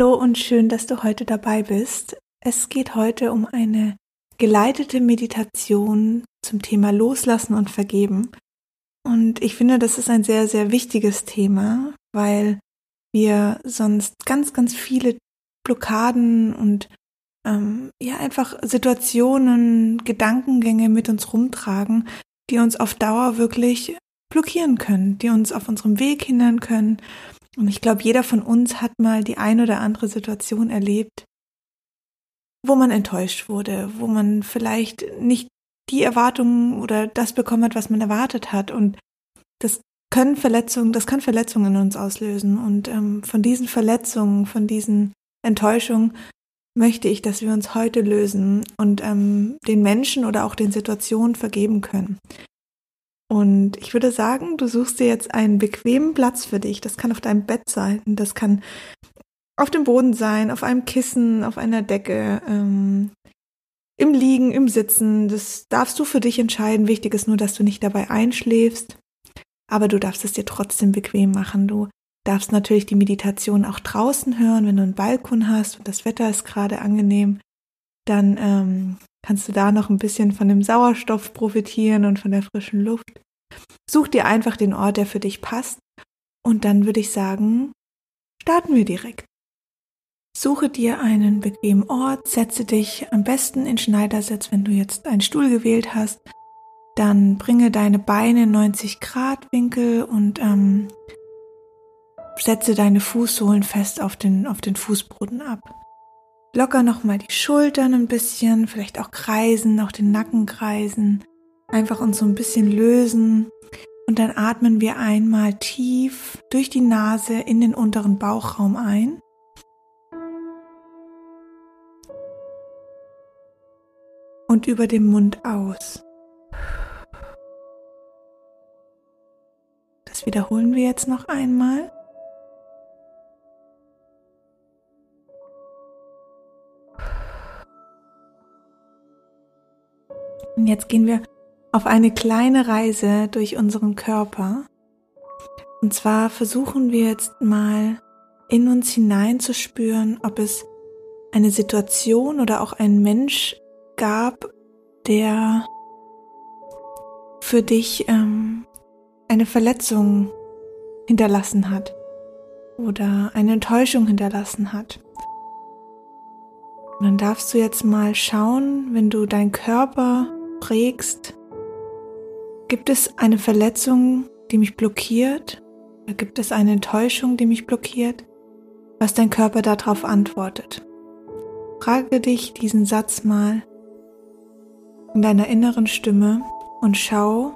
Hallo und schön, dass du heute dabei bist. Es geht heute um eine geleitete Meditation zum Thema Loslassen und Vergeben. Und ich finde, das ist ein sehr, sehr wichtiges Thema, weil wir sonst ganz, ganz viele Blockaden und ähm, ja einfach Situationen, Gedankengänge mit uns rumtragen, die uns auf Dauer wirklich blockieren können, die uns auf unserem Weg hindern können und ich glaube, jeder von uns hat mal die ein oder andere Situation erlebt, wo man enttäuscht wurde, wo man vielleicht nicht die Erwartungen oder das bekommen hat, was man erwartet hat. Und das können Verletzungen, das kann Verletzungen in uns auslösen. Und ähm, von diesen Verletzungen, von diesen Enttäuschungen möchte ich, dass wir uns heute lösen und ähm, den Menschen oder auch den Situationen vergeben können. Und ich würde sagen, du suchst dir jetzt einen bequemen Platz für dich. Das kann auf deinem Bett sein, das kann auf dem Boden sein, auf einem Kissen, auf einer Decke, ähm, im Liegen, im Sitzen. Das darfst du für dich entscheiden. Wichtig ist nur, dass du nicht dabei einschläfst. Aber du darfst es dir trotzdem bequem machen. Du darfst natürlich die Meditation auch draußen hören, wenn du einen Balkon hast und das Wetter ist gerade angenehm. Dann ähm, kannst du da noch ein bisschen von dem Sauerstoff profitieren und von der frischen Luft. Such dir einfach den Ort, der für dich passt. Und dann würde ich sagen, starten wir direkt. Suche dir einen bequemen Ort, setze dich am besten in Schneidersitz, wenn du jetzt einen Stuhl gewählt hast. Dann bringe deine Beine 90 Grad Winkel und ähm, setze deine Fußsohlen fest auf den, auf den Fußboden ab. Locker nochmal die Schultern ein bisschen, vielleicht auch kreisen, auch den Nacken kreisen. Einfach uns so ein bisschen lösen. Und dann atmen wir einmal tief durch die Nase in den unteren Bauchraum ein. Und über dem Mund aus. Das wiederholen wir jetzt noch einmal. Und jetzt gehen wir auf eine kleine Reise durch unseren Körper. Und zwar versuchen wir jetzt mal in uns hineinzuspüren, ob es eine Situation oder auch ein Mensch gab, der für dich ähm, eine Verletzung hinterlassen hat oder eine Enttäuschung hinterlassen hat. Und dann darfst du jetzt mal schauen, wenn du deinen Körper prägst, gibt es eine Verletzung, die mich blockiert? Oder gibt es eine Enttäuschung, die mich blockiert? Was dein Körper darauf antwortet. Frage dich diesen Satz mal in deiner inneren Stimme und schau,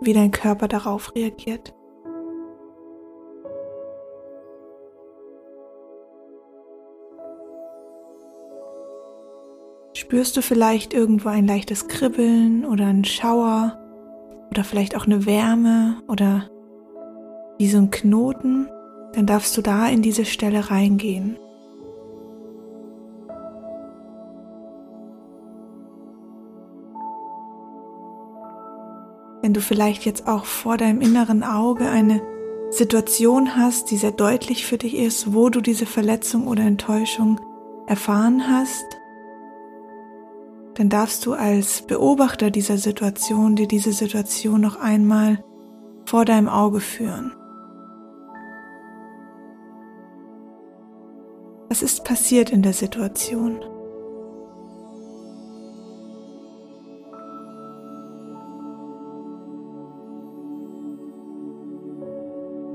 wie dein Körper darauf reagiert. Spürst du vielleicht irgendwo ein leichtes Kribbeln oder einen Schauer oder vielleicht auch eine Wärme oder wie so ein Knoten? Dann darfst du da in diese Stelle reingehen. Wenn du vielleicht jetzt auch vor deinem inneren Auge eine Situation hast, die sehr deutlich für dich ist, wo du diese Verletzung oder Enttäuschung erfahren hast, dann darfst du als Beobachter dieser Situation dir diese Situation noch einmal vor deinem Auge führen. Was ist passiert in der Situation?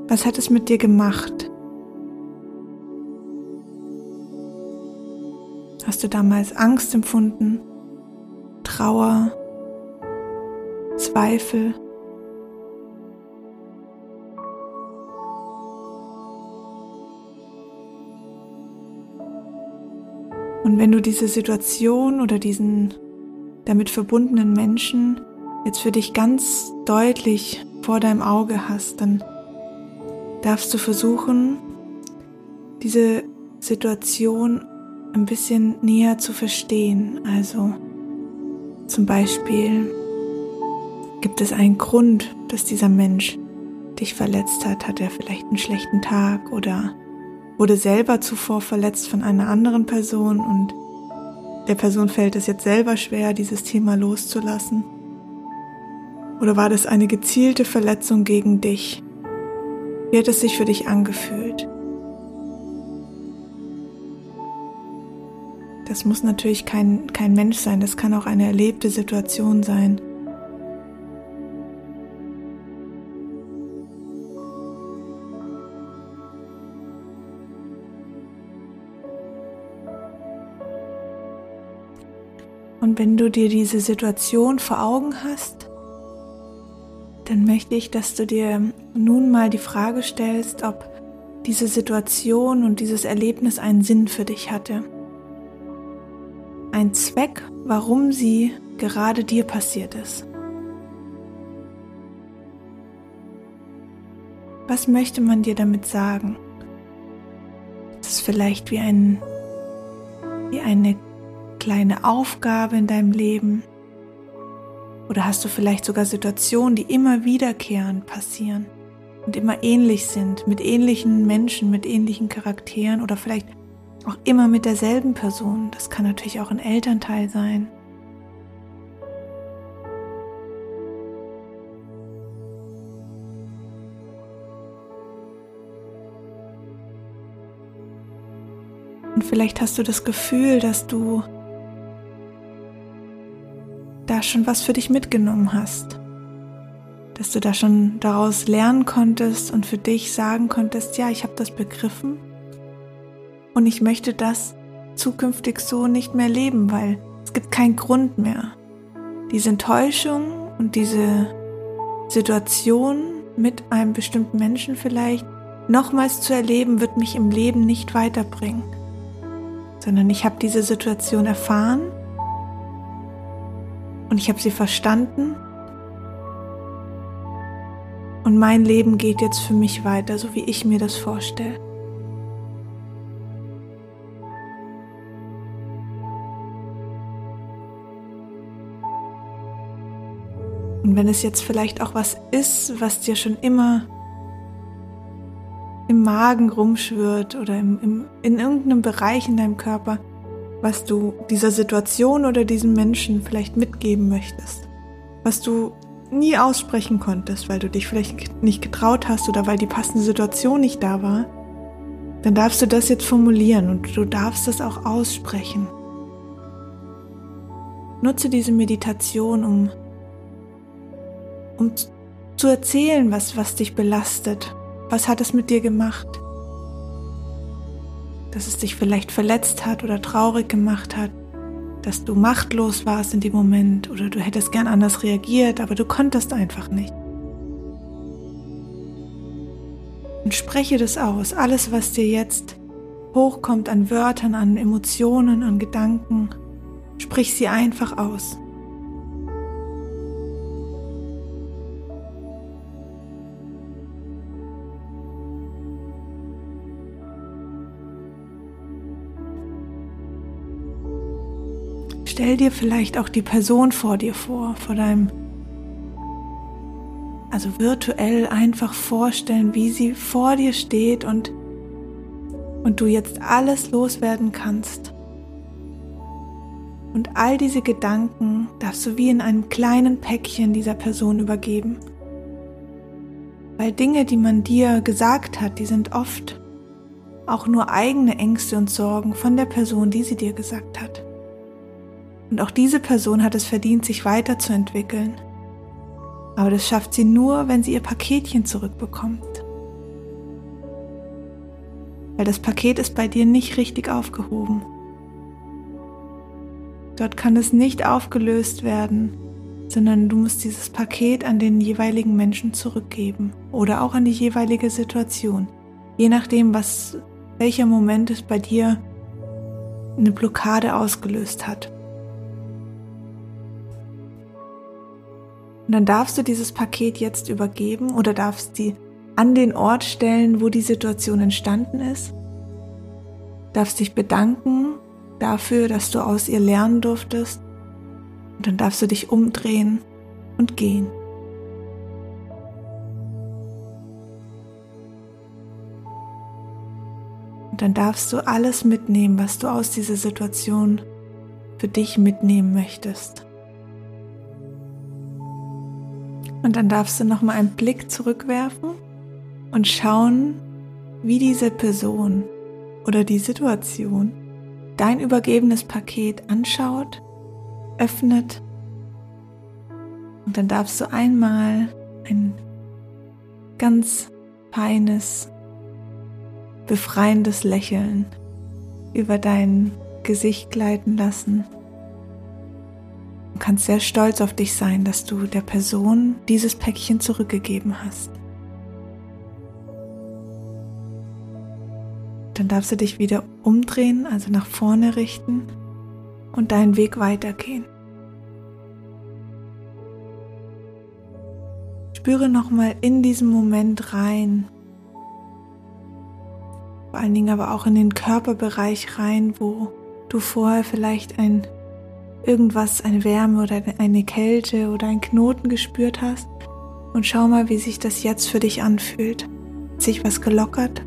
Was hat es mit dir gemacht? Hast du damals Angst empfunden? Trauer, Zweifel. Und wenn du diese Situation oder diesen damit verbundenen Menschen jetzt für dich ganz deutlich vor deinem Auge hast, dann darfst du versuchen, diese Situation ein bisschen näher zu verstehen. Also zum Beispiel gibt es einen Grund, dass dieser Mensch dich verletzt hat. Hat er vielleicht einen schlechten Tag oder wurde selber zuvor verletzt von einer anderen Person und der Person fällt es jetzt selber schwer, dieses Thema loszulassen? Oder war das eine gezielte Verletzung gegen dich? Wie hat es sich für dich angefühlt? Das muss natürlich kein, kein Mensch sein, das kann auch eine erlebte Situation sein. Und wenn du dir diese Situation vor Augen hast, dann möchte ich, dass du dir nun mal die Frage stellst, ob diese Situation und dieses Erlebnis einen Sinn für dich hatte. Ein Zweck, warum sie gerade dir passiert ist. Was möchte man dir damit sagen? Es ist vielleicht wie, ein, wie eine kleine Aufgabe in deinem Leben? Oder hast du vielleicht sogar Situationen, die immer wiederkehrend passieren und immer ähnlich sind, mit ähnlichen Menschen, mit ähnlichen Charakteren oder vielleicht auch immer mit derselben Person? Das kann natürlich auch ein Elternteil sein. Und vielleicht hast du das Gefühl, dass du da schon was für dich mitgenommen hast. Dass du da schon daraus lernen konntest und für dich sagen konntest, ja, ich habe das begriffen und ich möchte das zukünftig so nicht mehr leben, weil es gibt keinen Grund mehr. Diese Enttäuschung und diese Situation mit einem bestimmten Menschen vielleicht nochmals zu erleben, wird mich im Leben nicht weiterbringen, sondern ich habe diese Situation erfahren und ich habe sie verstanden. Und mein Leben geht jetzt für mich weiter, so wie ich mir das vorstelle. Und wenn es jetzt vielleicht auch was ist, was dir schon immer im Magen rumschwirrt oder im, im, in irgendeinem Bereich in deinem Körper, was du dieser Situation oder diesem Menschen vielleicht mitgeben möchtest, was du nie aussprechen konntest, weil du dich vielleicht nicht getraut hast oder weil die passende Situation nicht da war, dann darfst du das jetzt formulieren und du darfst es auch aussprechen. Nutze diese Meditation, um, um zu erzählen, was, was dich belastet. Was hat es mit dir gemacht? dass es dich vielleicht verletzt hat oder traurig gemacht hat, dass du machtlos warst in dem Moment oder du hättest gern anders reagiert, aber du konntest einfach nicht. Und spreche das aus, alles, was dir jetzt hochkommt an Wörtern, an Emotionen, an Gedanken, sprich sie einfach aus. Stell dir vielleicht auch die Person vor dir vor, vor deinem, also virtuell einfach vorstellen, wie sie vor dir steht und, und du jetzt alles loswerden kannst. Und all diese Gedanken darfst du wie in einem kleinen Päckchen dieser Person übergeben. Weil Dinge, die man dir gesagt hat, die sind oft auch nur eigene Ängste und Sorgen von der Person, die sie dir gesagt hat. Und auch diese Person hat es verdient, sich weiterzuentwickeln. Aber das schafft sie nur, wenn sie ihr Paketchen zurückbekommt. Weil das Paket ist bei dir nicht richtig aufgehoben. Dort kann es nicht aufgelöst werden, sondern du musst dieses Paket an den jeweiligen Menschen zurückgeben oder auch an die jeweilige Situation, je nachdem, was welcher Moment es bei dir eine Blockade ausgelöst hat. Und dann darfst du dieses Paket jetzt übergeben oder darfst sie an den Ort stellen, wo die Situation entstanden ist. Darfst dich bedanken dafür, dass du aus ihr lernen durftest. Und dann darfst du dich umdrehen und gehen. Und dann darfst du alles mitnehmen, was du aus dieser Situation für dich mitnehmen möchtest. Und dann darfst du noch mal einen Blick zurückwerfen und schauen, wie diese Person oder die Situation dein übergebenes Paket anschaut, öffnet und dann darfst du einmal ein ganz feines, befreiendes Lächeln über dein Gesicht gleiten lassen. Du kannst sehr stolz auf dich sein, dass du der Person dieses Päckchen zurückgegeben hast. Dann darfst du dich wieder umdrehen, also nach vorne richten und deinen Weg weitergehen. Spüre nochmal in diesem Moment rein. Vor allen Dingen aber auch in den Körperbereich rein, wo du vorher vielleicht ein irgendwas, eine Wärme oder eine Kälte oder ein Knoten gespürt hast. Und schau mal, wie sich das jetzt für dich anfühlt. Hat sich was gelockert?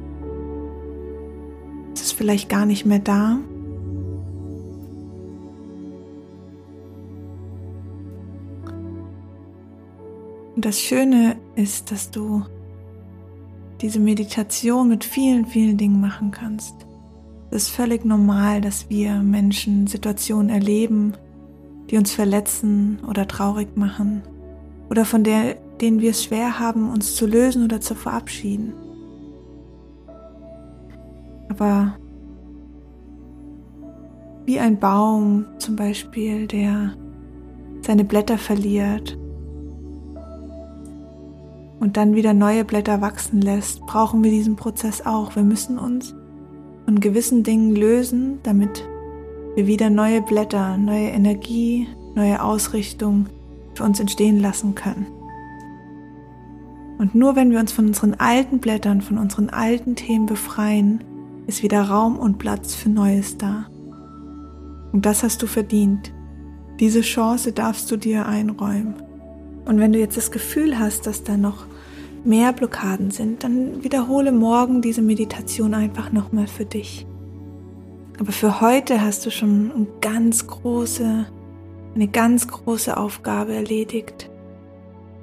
Ist es vielleicht gar nicht mehr da? Und das Schöne ist, dass du diese Meditation mit vielen, vielen Dingen machen kannst. Es ist völlig normal, dass wir Menschen Situationen erleben, die uns verletzen oder traurig machen oder von der, denen wir es schwer haben, uns zu lösen oder zu verabschieden. Aber wie ein Baum zum Beispiel, der seine Blätter verliert und dann wieder neue Blätter wachsen lässt, brauchen wir diesen Prozess auch. Wir müssen uns von gewissen Dingen lösen, damit wir wieder neue Blätter, neue Energie, neue Ausrichtung für uns entstehen lassen können. Und nur wenn wir uns von unseren alten Blättern, von unseren alten Themen befreien, ist wieder Raum und Platz für Neues da. Und das hast du verdient. Diese Chance darfst du dir einräumen. Und wenn du jetzt das Gefühl hast, dass da noch mehr Blockaden sind, dann wiederhole morgen diese Meditation einfach nochmal für dich. Aber für heute hast du schon eine ganz große, eine ganz große Aufgabe erledigt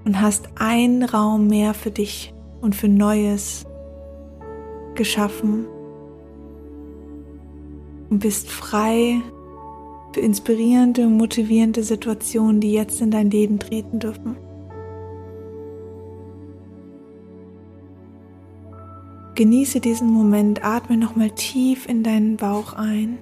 und hast einen Raum mehr für dich und für Neues geschaffen und bist frei für inspirierende und motivierende Situationen, die jetzt in dein Leben treten dürfen. Genieße diesen Moment, atme nochmal tief in deinen Bauch ein.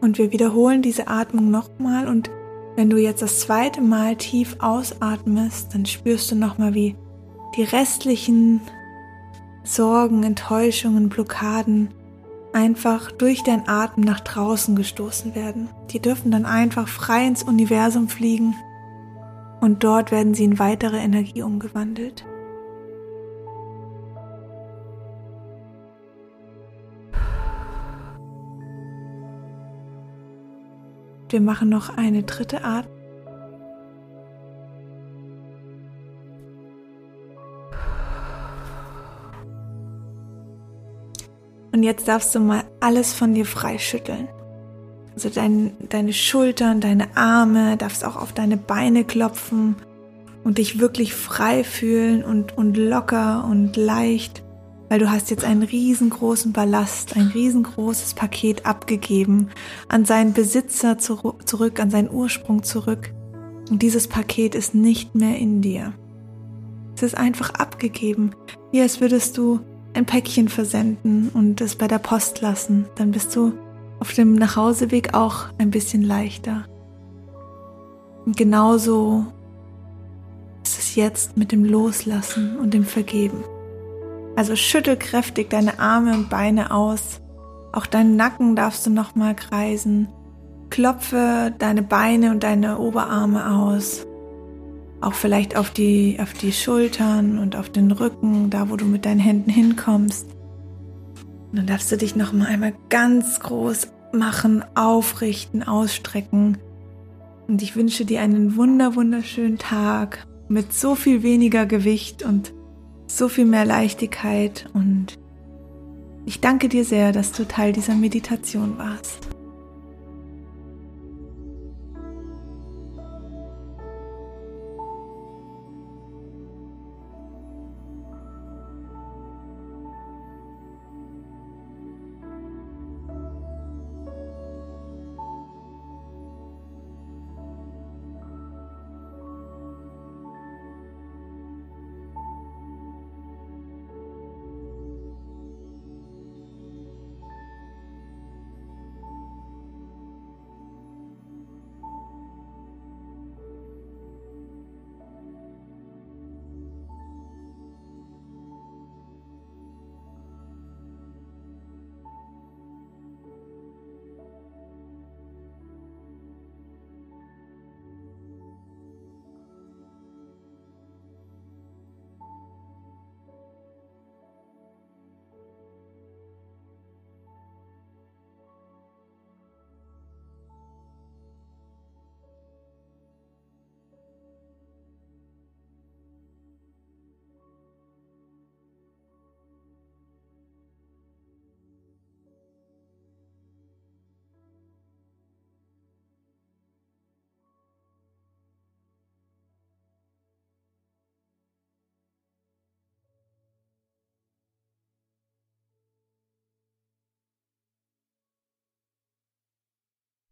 Und wir wiederholen diese Atmung nochmal und wenn du jetzt das zweite Mal tief ausatmest, dann spürst du nochmal, wie die restlichen Sorgen, Enttäuschungen, Blockaden einfach durch deinen Atem nach draußen gestoßen werden. Die dürfen dann einfach frei ins Universum fliegen und dort werden sie in weitere Energie umgewandelt. Wir machen noch eine dritte Atmung. Und jetzt darfst du mal alles von dir freischütteln. Also dein, deine Schultern, deine Arme, darfst auch auf deine Beine klopfen und dich wirklich frei fühlen und, und locker und leicht, weil du hast jetzt einen riesengroßen Ballast, ein riesengroßes Paket abgegeben, an seinen Besitzer zu, zurück, an seinen Ursprung zurück. Und dieses Paket ist nicht mehr in dir. Es ist einfach abgegeben, wie als würdest du ein Päckchen versenden und es bei der Post lassen. Dann bist du auf dem Nachhauseweg auch ein bisschen leichter. Und genauso ist es jetzt mit dem Loslassen und dem Vergeben. Also schüttel kräftig deine Arme und Beine aus. Auch deinen Nacken darfst du nochmal kreisen. Klopfe deine Beine und deine Oberarme aus auch vielleicht auf die, auf die Schultern und auf den Rücken, da wo du mit deinen Händen hinkommst. Und dann darfst du dich noch mal einmal ganz groß machen, aufrichten, ausstrecken. Und ich wünsche dir einen wunder, wunderschönen Tag mit so viel weniger Gewicht und so viel mehr Leichtigkeit. Und ich danke dir sehr, dass du Teil dieser Meditation warst.